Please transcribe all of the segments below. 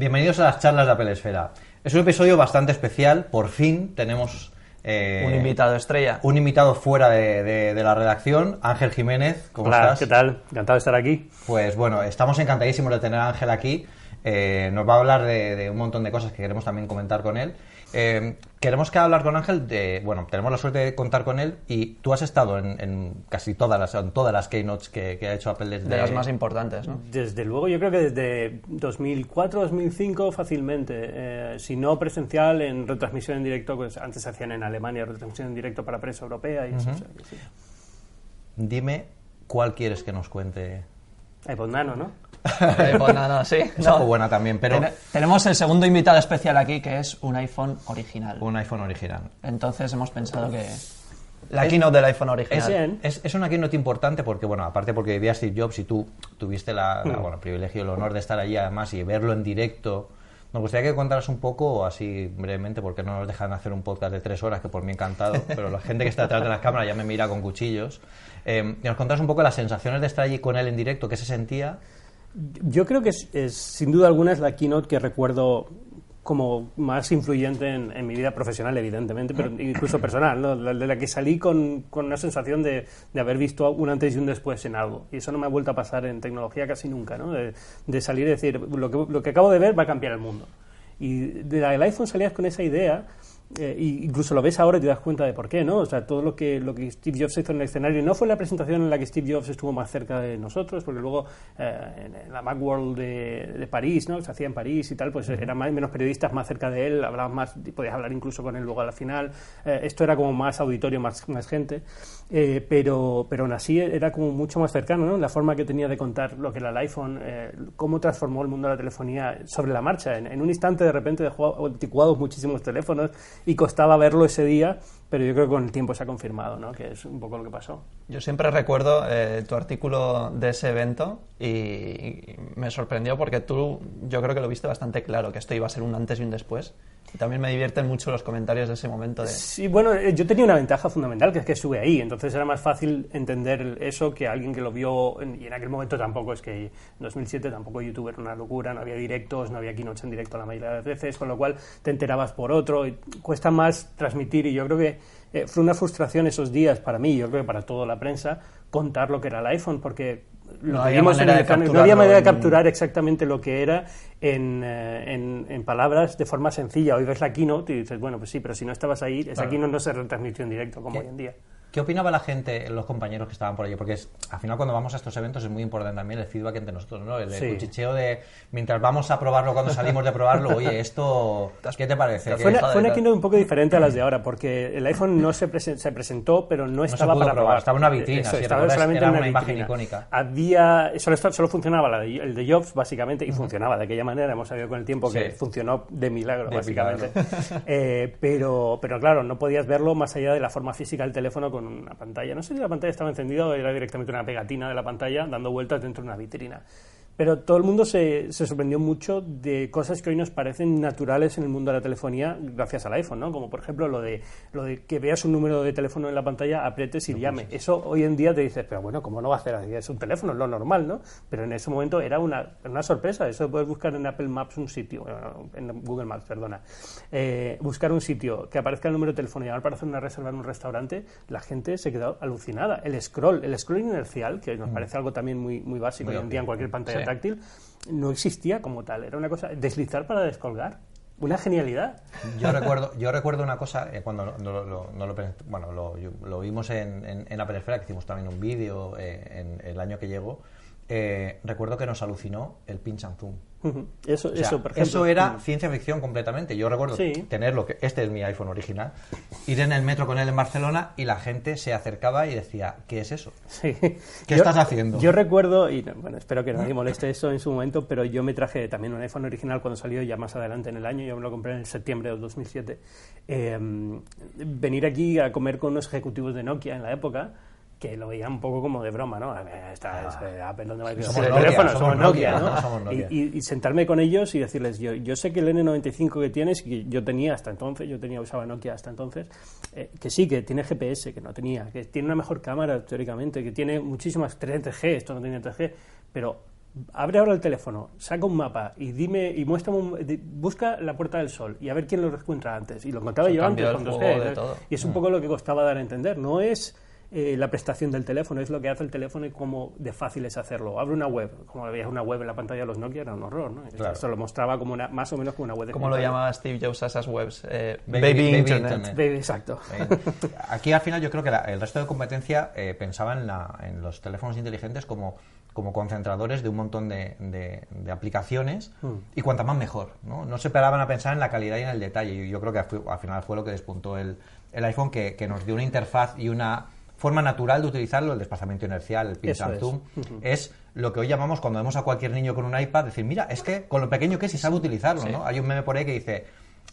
Bienvenidos a las charlas de Apple Esfera. Es un episodio bastante especial. Por fin tenemos eh, Un invitado estrella. un invitado fuera de, de- de la redacción, Ángel Jiménez. ¿Cómo Hola, estás? ¿qué tal? Encantado de estar aquí. Pues bueno, estamos encantadísimos de tener a Ángel aquí. Eh, nos va a hablar de, de un montón de cosas que queremos también comentar con él. Eh, queremos que hablar con Ángel de, bueno, tenemos la suerte de contar con él y tú has estado en, en casi todas las, en todas las keynotes que, que ha hecho Apple desde De las más importantes, ¿no? Desde luego, yo creo que desde 2004, 2005 fácilmente. Eh, si no presencial, en retransmisión en directo, pues antes se hacían en Alemania retransmisión en directo para prensa europea y eso. o sea sí. Dime cuál quieres que nos cuente. iPod Nano, ¿no? Eh, pues nada, sí. No. algo buena también, pero Ten- Tenemos el segundo invitado especial aquí, que es un iPhone original. un iPhone original. Entonces hemos pensado que la keynote del iPhone original. Es. Es, es una keynote importante porque, bueno, aparte porque vivía Steve Jobs y tú tuviste la, la- bueno, el privilegio y el honor de estar allí además y verlo en directo. Nos gustaría que contaras un poco, así brevemente, porque no nos dejan hacer un podcast de tres horas, que por mí encantado, pero la gente que está detrás de las cámaras ya me mira con cuchillos. Eh, que nos contaras un poco las sensaciones de estar allí con él en directo, qué se sentía. Yo creo que es, es, sin duda alguna es la keynote que recuerdo como más influyente en, en mi vida profesional, evidentemente, pero incluso personal, de la que salí con, con una sensación de, de haber visto un antes y un después en algo. Y eso no me ha vuelto a pasar en tecnología casi nunca, ¿no? De, de salir y decir, lo que, lo que acabo de ver va a cambiar el mundo. Y de la- del iPhone salías con esa idea, eh, incluso lo ves ahora y te das cuenta de por qué, ¿no? O sea, todo lo que, lo que Steve Jobs hizo en el escenario no fue la presentación en la que Steve Jobs estuvo más cerca de nosotros, porque luego eh, en, la Macworld de, de París, ¿no? Se hacía en París y tal, pues eran más, menos periodistas más cerca de él, hablabas más, podías hablar incluso con él luego a la final. Eh, esto era como más auditorio, más, más gente, eh, pero, pero aún así era como mucho más cercano, ¿no? La forma que tenía de contar lo que era el iPhone, eh, cómo transformó el mundo de la telefonía sobre la marcha. En, en un instante de repente dejó anticuados muchísimos teléfonos y costaba verlo ese día, pero yo creo que con el tiempo se ha confirmado, ¿no? Que es un poco lo que pasó. Yo siempre recuerdo eh, tu artículo de ese evento y, me sorprendió porque tú, yo creo que lo viste bastante claro, que esto iba a ser un antes y un después. Y también me divierten mucho los comentarios de ese momento de... Sí, bueno, eh, yo tenía una ventaja fundamental, que es que estuve ahí, entonces era más fácil entender eso que alguien que lo vio, en- y en aquel momento tampoco, es que en 2007 tampoco YouTube era una locura, no había directos, no había keynotes en directo la mayoría de las veces, con lo cual te enterabas por otro, y cuesta más transmitir, y yo creo que eh, fue una frustración esos días para mí, yo creo que para toda la prensa, contar lo que era el iPhone, porque lo No había manera el de no había manera de capturar exactamente lo que era en, eh, en- en palabras de forma sencilla. Hoy ves la keynote y dices, bueno, pues sí, pero si no estabas ahí, esa Claro. keynote no se retransmitió en directo como hoy en día. ¿Qué opinaba la gente, los compañeros que estaban por allí? Porque es, al final cuando vamos a estos eventos es muy importante también el feedback entre nosotros, ¿no? El, el Sí. cuchicheo de, mientras vamos a probarlo, cuando salimos de probarlo, oye, esto, ¿qué te parece? Fue una, ¿Qué- fue una keynote un poco diferente a las de ahora, porque el iPhone no se, presen- se presentó, pero no, estaba para probar, probar. estaba en una vitrina, Eso, si estaba solamente era una, una imagen icónica. Había, solo, solo funcionaba la de- el de Jobs, básicamente, y funcionaba de aquella manera. Hemos sabido con el tiempo que Sí. funcionó de milagro, De básicamente. Eh, pero, pero claro, no podías verlo más allá de la forma física del teléfono con una pantalla. No sé si la pantalla estaba encendida o era directamente una pegatina de la pantalla dando vueltas dentro de una vitrina. Pero todo el mundo se, se sorprendió mucho de cosas que hoy nos parecen naturales en el mundo de la telefonía gracias al iPhone, ¿no? Como por ejemplo lo de, lo de que veas un número de teléfono en la pantalla, aprietes y llame. Eso hoy en día te dices, pero bueno, ¿cómo no va a hacer así? Es un teléfono, es lo normal, ¿no? Pero en ese momento era una, una sorpresa. Eso puedes buscar en Apple Maps un sitio, eh, en Google Maps, perdona. Eh, buscar un sitio que aparezca el número de teléfono y llamar para hacer una reserva en un restaurante, la gente se quedó alucinada. El scroll, el scroll inercial, que nos parece algo también muy, muy básico Muy hoy en día en cualquier pantalla Sí. No existía como tal. Era una cosa, deslizar para descolgar. Una genialidad. Yo recuerdo, yo recuerdo una cosa, eh, cuando no lo bueno, lo, vimos en, en, Apple Esfera, que hicimos también un vídeo eh, en el año que llegó, eh, recuerdo que nos alucinó el pinch and zoom. Eso, O sea, eso, por ejemplo. eso era Mm. ciencia ficción completamente. Yo recuerdo Sí. tenerlo, que este es mi iPhone original, ir en el metro con él en Barcelona y la gente se acercaba y decía, ¿qué es eso? Sí. ¿Qué estás haciendo? Yo recuerdo, y no, bueno, espero que nadie moleste eso en su momento, pero yo me traje también un iPhone original cuando salió ya más adelante en el año, yo me lo compré en septiembre del 2007. Eh, venir aquí a comer con unos ejecutivos de Nokia en la época que lo veían un poco como de broma, ¿no? Esta es eh, Apple, ¿dónde va a ir Somos el Nokia, teléfono? somos Nokia, Nokia, ¿no? ¿no? Somos Nokia. Y, y- y sentarme con ellos y decirles, yo, yo sé que el N95 que tienes, que yo tenía hasta entonces, yo tenía usaba Nokia hasta entonces, eh, que sí, que tiene GPS, que no tenía, que tiene una mejor cámara teóricamente, que tiene muchísimas 3G, esto no tenía 3G, pero abre ahora el teléfono, saca un mapa y dime y muéstrame un- di- busca la Puerta del Sol y a ver quién lo encuentra antes. Y lo encontraba yo antes con 2G, juego de ¿no? todo. Y es un poco lo que costaba dar a entender. No es eh, la prestación del teléfono, es lo que hace el teléfono y cómo de fácil es hacerlo. Abre una web, como veías una web en la pantalla de los Nokia era un horror, ¿no? Claro. Esto lo mostraba como una, más o menos como una web de ¿Cómo lo llamaba Steve Jobs a esas webs? Eh, Baby- baby, baby Internet. Internet. Baby, Exacto. Aquí al final yo creo que la- el resto de competencia eh, pensaba en, la- en los teléfonos inteligentes como, como concentradores de un montón de, de- de aplicaciones y cuanta más mejor. ¿no? no se paraban a pensar en la calidad y en el detalle. Y yo creo que fue- al final fue lo que despuntó el, el iPhone, que, que nos dio una interfaz y una forma natural de utilizarlo, el desplazamiento inercial, el pinch Eso and es. zoom, es lo que hoy llamamos cuando vemos a cualquier niño con un iPad, decir, mira, es que con lo pequeño que es y sabe utilizarlo, ¿no? Hay un meme por ahí que dice,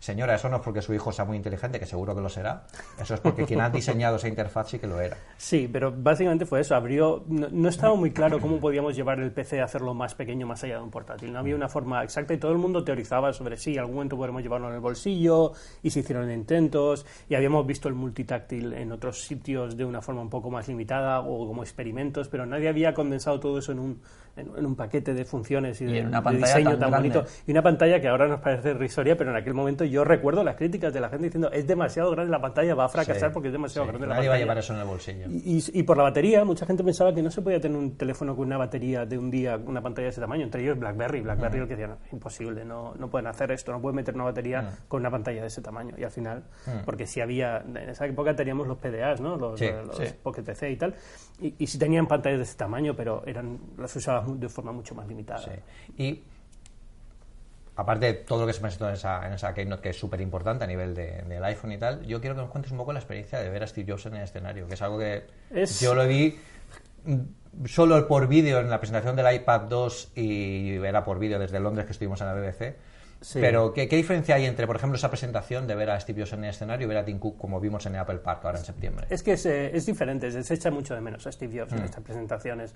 señora, eso no es porque su hijo sea muy inteligente, que seguro que lo será, eso es porque quien ha diseñado esa interfaz sí que lo era. Sí, pero básicamente fue eso. Abrió, no, estaba muy claro cómo podíamos llevar el PC a hacerlo más pequeño, más allá de un portátil. No había una forma exacta y todo el mundo teorizaba sobre sí, algún momento podremos llevarlo en el bolsillo y se hicieron intentos y habíamos visto el multitáctil en otros sitios de una forma un poco más limitada o como experimentos, pero nadie había condensado todo eso en un, en, en un paquete de funciones y, Y de, una de pantalla diseño tan tan, bonito. Y una pantalla que ahora nos parece risoria, pero en aquel momento yo recuerdo las críticas de la gente diciendo es demasiado grande la pantalla, va a fracasar Sí, porque es demasiado sí, grande la Nadie va a pantalla. llevar eso en el bolsillo. Y, y- y por la batería, mucha gente pensaba que no se podía tener un teléfono con una batería de un día, una pantalla de ese tamaño, entre ellos BlackBerry. BlackBerry lo que decían, imposible, no, no pueden hacer esto, no pueden meter una batería con una pantalla de ese tamaño. Y al final, porque si había, en esa época teníamos los PDAs, ¿no? los, Sí, los. Pocket PC y tal, y, y sí tenían pantallas de ese tamaño, pero eran las usabas mu- de forma mucho más limitada. Sí. Y aparte de todo lo que se presentó en esa, en esa Keynote, que es súper importante a nivel de- del iPhone y tal, yo quiero que nos cuentes un poco la experiencia de ver a Steve Jobs en el escenario, que es algo que Es- yo lo vi mm, solo por vídeo en la presentación del iPad 2 y era por vídeo desde Londres que estuvimos en la BBC. Sí. Pero, ¿qué, ¿qué diferencia hay entre, por ejemplo, esa presentación de ver a Steve Jobs en el escenario y ver a Tim Cook como vimos en el Apple Park ahora en septiembre? Es que es, eh, es diferente, se se echa mucho de menos a Steve Jobs Mm. en estas presentaciones.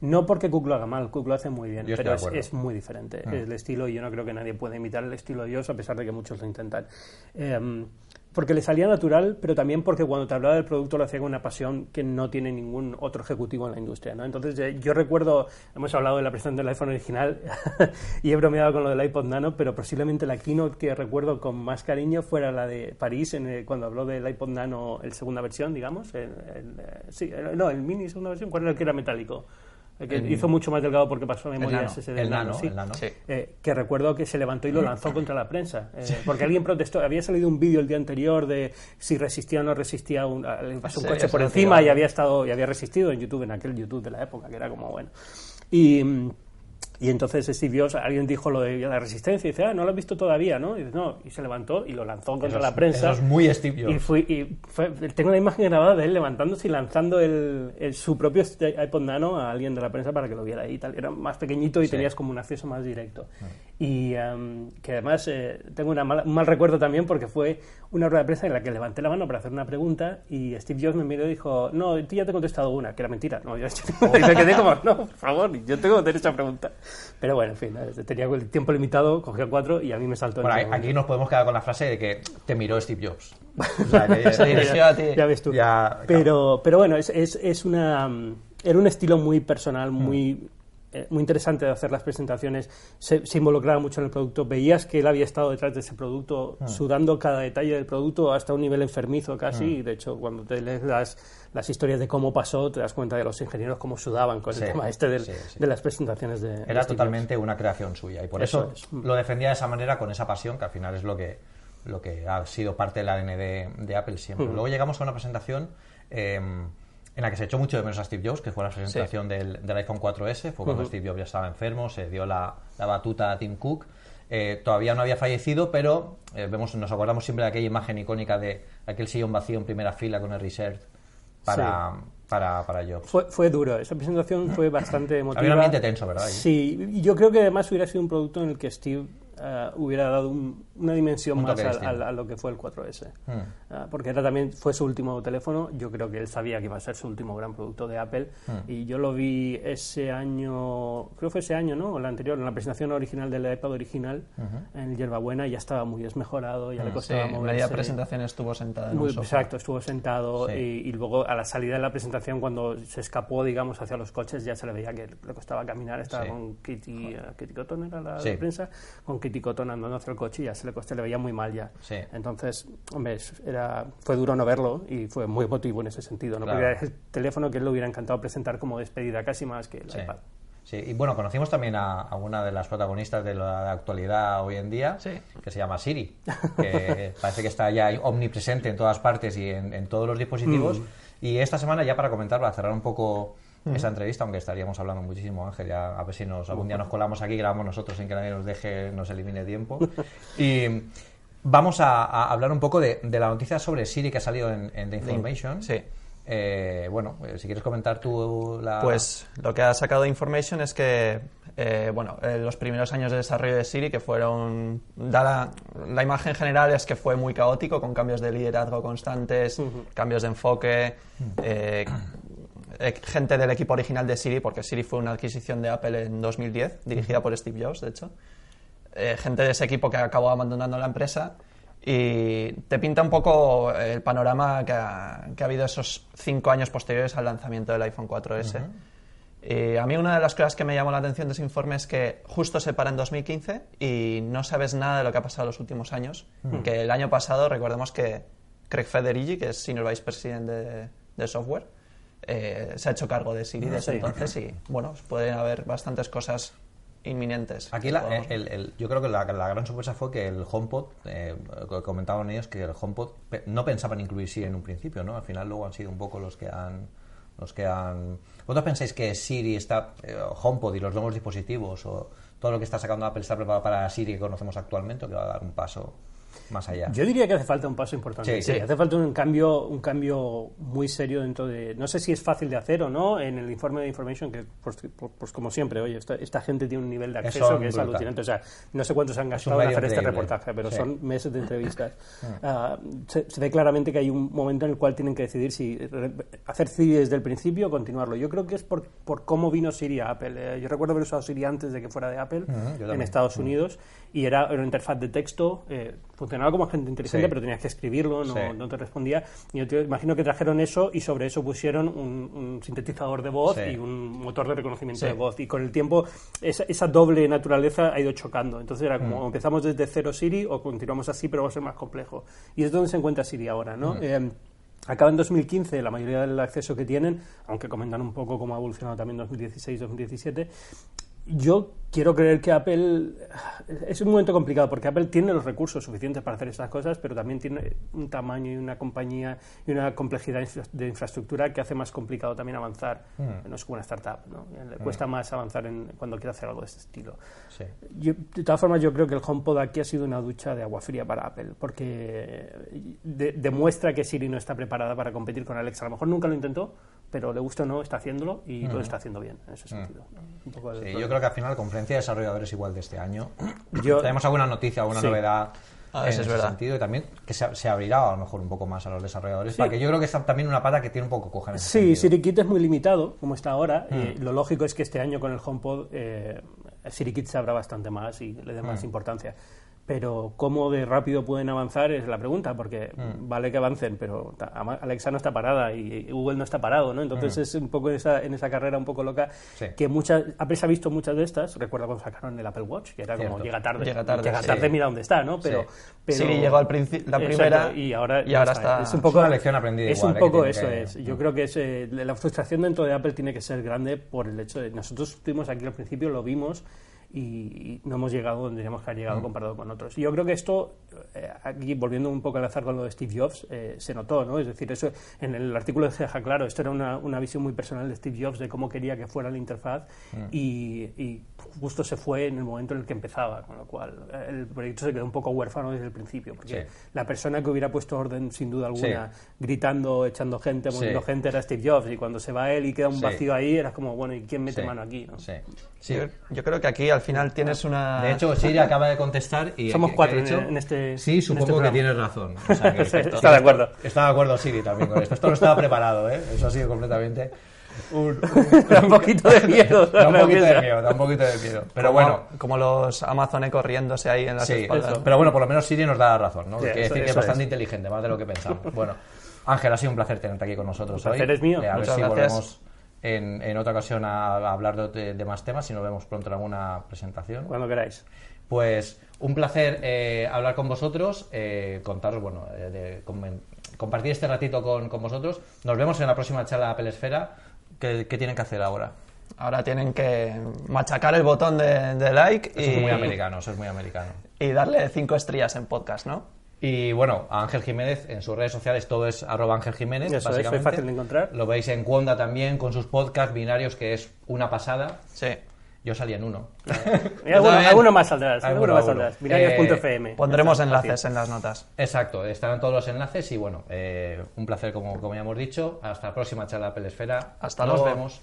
No porque Cook lo haga mal, Cook lo hace muy bien, Yo pero es. Mm. muy diferente el estilo y yo no creo que nadie pueda imitar el estilo de Jobs a pesar de que muchos lo intentan. Em, porque le salía natural, pero también porque cuando te hablaba del producto lo hacía con una pasión que no tiene ningún otro ejecutivo en la industria. ¿no? Entonces eh, yo recuerdo, hemos hablado de la presentación del iPhone original y he bromeado con lo del iPod Nano, pero posiblemente la keynote que recuerdo con más cariño fuera la de París, en el- cuando habló del iPod Nano, el segunda versión, digamos. el- el, eh, sí, el- no, el mini segunda versión, ¿cuál era el que era metálico? El que hizo mucho más delgado porque pasó a memoria nano, SSD. el nano, sí. el nano. Sí. Eh, que recuerdo que se levantó y lo lanzó contra la prensa. eh, porque alguien protestó. Había salido un vídeo el día anterior de si resistía o no resistía un, le pasó un coche por encima y había estado y había resistido en YouTube, en aquel YouTube de la época, que era como bueno. Y. y entonces Steve Jobs, alguien dijo lo de la resistencia y dice, ah, no lo has visto todavía, ¿no? Y dice, no, y se levantó y lo lanzó contra la prensa. eso es muy Steve Jobs. Y, fui, y fue- tengo una imagen grabada de él levantándose y lanzando el, el- su propio iPod Nano a alguien de la prensa para que lo viera ahí tal. Era más pequeñito y tenías como un acceso más directo. Y em, que además eh, tengo una mala- un mal recuerdo también porque fue una rueda de prensa en la que levanté la mano para hacer una pregunta y Steve Jobs me miró y dijo, no, tú ya te he contestado una, que era mentira. No, yo, y me quedé como, no, por favor, yo tengo derecho a preguntar. Pero bueno, en fin, eh, tenía el tiempo limitado, cogí cuatro y a mí me saltó. Bueno, el aquí nos podemos quedar con la frase de que te miró Steve Jobs. O sea, que- Se dirigió a ti. ya ves tú. Ya, pero, pero bueno, es, es, es una, era un estilo muy personal, Mm. muy, muy interesante de hacer las presentaciones. Se, se involucraba mucho en el producto. Veías que él había estado detrás de ese producto, Mm. sudando cada detalle del producto hasta un nivel enfermizo casi. Y de hecho, cuando te lees las, las historias de cómo pasó, te das cuenta de los ingenieros cómo sudaban con Sí, el tema este del- sí, sí. de las presentaciones de. Era Jobs. totalmente una creación suya y por eso, Eso es. lo defendía de esa manera con esa pasión que al final es lo que, lo que ha sido parte del ADN de, de Apple siempre. Luego llegamos a una presentación eh, en la que se echó mucho de menos a Steve Jobs, que fue la presentación del, del iPhone 4S, fue cuando Steve Jobs ya estaba enfermo, se dio la, la batuta a Tim Cook. Eh, todavía no había fallecido, pero eh, vemos, nos acordamos siempre de aquella imagen icónica de aquel sillón vacío en primera fila con el research para, para, para Jobs. Fue, fue duro, esa presentación fue bastante emotiva. Había un ambiente tenso, ¿verdad? Sí, y yo creo que además hubiera sido un producto en el que Steve eh, hubiera dado un- una dimensión Un más a, a- a lo que fue el 4S. Mm. Ah, porque era también fue su último teléfono. Yo creo que él sabía que iba a ser su último gran producto de Apple. Mm. Y yo lo vi ese año, creo que fue ese año, ¿no? O el anterior, en la presentación original del iPad original, en Hierbabuena, ya estaba muy desmejorado, ya le Sí, costaba en moverse. media presentación estuvo sentada en Muy- un sofá. exacto, estuvo sentado Sí. y, y luego a la salida de la presentación, cuando se escapó, digamos, hacia los coches, ya se le veía que le costaba caminar. Estaba Sí. con Kitty, eh, Kitty Cotton, era la Sí. de prensa, con Kitty Cotton andando hacia el coche y ya se le, costó, le veía muy mal ya. Sí. Entonces, hombre, era, fue duro no verlo y fue muy emotivo en ese sentido, ¿no? Claro. Porque era el teléfono que él le hubiera encantado presentar como despedida casi más que el Sí. iPad. Sí, y bueno, conocimos también a, a una de las protagonistas de la actualidad hoy en día, Sí. que se llama Siri, que parece que está ya omnipresente en todas partes y en, en todos los dispositivos. Y esta semana, ya para comentar, para cerrar un poco esa entrevista, aunque estaríamos hablando muchísimo, Ángel, ya a ver si nos, algún día nos colamos aquí, grabamos nosotros sin que nadie nos deje, nos elimine tiempo. Y vamos a, a hablar un poco de, de la noticia sobre Siri que ha salido en, en The Information. sí. Eh, bueno, eh, si quieres comentar tú la... Pues lo que ha sacado de Information es que, eh, bueno, eh, los primeros años de desarrollo de Siri, que fueron. Da la, la imagen general es que fue muy caótico, con cambios de liderazgo constantes, cambios de enfoque, eh, gente del equipo original de Siri, porque Siri fue una adquisición de Apple en 2010, dirigida por Steve Jobs, de hecho. Eh, gente de ese equipo que acabó abandonando la empresa y te pinta un poco el panorama que ha, que ha habido esos cinco años posteriores al lanzamiento del iPhone 4S. Y a mí una de las cosas que me llamó la atención de ese informe es que justo se para en 2015 y no sabes nada de lo que ha pasado en los últimos años. Que el año pasado, recordemos que Craig Federighi, que es Senior Vice President de, de software, eh, se ha hecho cargo de Siri desde Sí. entonces y bueno, pueden haber bastantes cosas inminentes. Aquí la- el- el- yo creo que la, la gran sorpresa fue que el HomePod, eh, co- comentaban ellos que el HomePod pe- no pensaban incluir Siri en un principio, ¿no? Al final luego han sido un poco los que han... Los que han... ¿Vosotros pensáis que Siri está, eh, HomePod y los nuevos dispositivos o todo lo que está sacando Apple está preparado para Siri que conocemos actualmente o que va a dar un paso más allá? Yo diría que hace falta un paso importante. Sí, sí. Hace falta un cambio, un cambio muy serio dentro de. No sé si es fácil de hacer o no. En el informe de Information, que pues, pues- como siempre, oye, esta, esta gente tiene un nivel de acceso que es brutal. alucinante. O sea, no sé cuántos han gastado en hacer este increíble. reportaje, pero Sí. son meses de entrevistas. Ah, se, se ve claramente que hay un momento en el cual tienen que decidir si hacer Siri desde el principio o continuarlo. Yo creo que es por, por cómo vino Siri a Apple. Eh, yo recuerdo haber usado Siri antes de que fuera de Apple Ujú, yo en. Estados Unidos y era una interfaz de texto. eh, funcionaba como agente inteligente, Sí. pero tenías que escribirlo, no, Sí. no te respondía. Y yo te imagino que trajeron eso y sobre eso pusieron un, un sintetizador de voz Sí. y un motor de reconocimiento de voz. Y con el tiempo esa, esa doble naturaleza ha ido chocando. Entonces era como empezamos desde cero Siri o continuamos así, pero va a ser más complejo. Y es donde se encuentra Siri ahora, ¿no? Eh, Acaba en 2015 la mayoría del acceso que tienen, aunque comentan un poco cómo ha evolucionado también 2016-2017. Yo quiero creer que Apple es un momento complicado porque Apple tiene los recursos suficientes para hacer estas cosas, pero también tiene un tamaño y una compañía y una complejidad de infraestructura que hace más complicado también avanzar. No es como una startup, ¿no? Le cuesta más avanzar en, cuando quiere hacer algo de este estilo. Sí. Yo, de todas formas, yo creo que el HomePod aquí ha sido una ducha de agua fría para Apple, porque de- demuestra que Siri no está preparada para competir con Alexa. A lo mejor nunca lo intentó, pero le gusta o no, está haciéndolo y lo está haciendo bien en ese sentido. Un poco Sí, problema. yo creo que al final, conferencia de desarrolladores igual de este año, Yo- tenemos alguna noticia, alguna Sí. novedad Ah, en es ese verdad. sentido y también que se, se abrirá a lo mejor un poco más a los desarrolladores, porque yo creo que está también una pata que tiene un poco coja en ese Sí. SiriKit es muy limitado, como está ahora. Mm. y lo lógico es que este año con el HomePod eh, SiriKit se abra bastante más y le dé más importancia. Pero cómo de rápido pueden avanzar es la pregunta, porque Mm. vale que avancen, pero Alexa no está parada y Google no está parado, ¿no? Entonces es un poco en esa, en esa carrera un poco loca Mm. Sí. que muchas Apple se ha visto muchas de estas. Recuerda cuando sacaron el Apple Watch, que era como llega tarde, Llega tarde, llega sí. tarde, mira dónde está, ¿no? Pero, Sí. pero- Siri llegó al la primera y ahora, y ahora está- Es un es poco una lección aprendida Es igual, un ¿eh? poco eso que- es. Yo creo que es, eh, la frustración dentro de Apple tiene que ser grande por el hecho de nosotros estuvimos aquí al principio, lo vimos y, no hemos llegado donde teníamos que haber Mm. llegado comparado con otros. Yo creo que esto, eh, aquí volviendo un poco al azar con lo de Steve Jobs, eh, se notó, ¿no? Es decir, eso en el artículo deja claro, esto era una, una visión muy personal de Steve Jobs de cómo quería que fuera la interfaz Mm. y, y justo se fue en el momento en el que empezaba, con lo cual eh, el proyecto se quedó un poco huérfano desde el principio, porque Sí. la persona que hubiera puesto orden, sin duda alguna, gritando, echando gente, moviendo Sí. gente, era Steve Jobs, y cuando se va él y queda un Sí. vacío ahí, era como, bueno, ¿y quién mete Sí, mano aquí? no? Sí. Sí. Yo, yo creo que aquí al final tienes una... De hecho, Siri acaba de contestar y... Somos ¿qué- cuatro en- este- Sí, en supongo este que tienes razón. O sea, que- Sí, está de acuerdo. Está de acuerdo Siri también con esto. Esto no estaba preparado, ¿eh? Eso ha sido completamente... Un, Da un poquito de miedo. da un poquito de miedo, da un poquito de miedo. Pero como, bueno, Como los Amazon corriéndose ahí en las Sí, espaldas. pero bueno, por lo menos Siri nos da la razón, ¿no? Sí, Quiere eso- decir que es bastante es. inteligente, más de lo que pensamos. Bueno, Ángel, ha sido un placer tenerte aquí con nosotros El hoy. placer es mío. Eh, a ver si gracias. volvemos en, en otra ocasión a, a hablar de, de más temas y nos vemos pronto en alguna presentación. Cuando queráis. Pues un placer eh, hablar con vosotros, eh, contaros, bueno, eh, de- compartir este ratito con, con vosotros. Nos vemos en la próxima charla de Apple Esfera. ¿Qué, qué tienen que hacer ahora? Ahora tienen que machacar el botón de, de like Eso es y, muy americano, eso es muy americano. y darle cinco estrellas en podcast, ¿no? Y bueno, a Ángel Jiménez en sus redes sociales todo es arroba Ángel Jiménez. Eso es, básicamente. es fácil de encontrar. Lo veis en Cuonda también con sus podcasts binarios, que es una pasada. Sí. Yo salí en uno. Y alguno, más saldrás. Alguno, Alguno más. Binarios.fm. Pondremos enlaces en las notas. Exacto, estarán todos los enlaces y bueno, eh, un placer como, como ya hemos dicho. Hasta la próxima charla Pelesfera. Hasta Nos luego. vemos.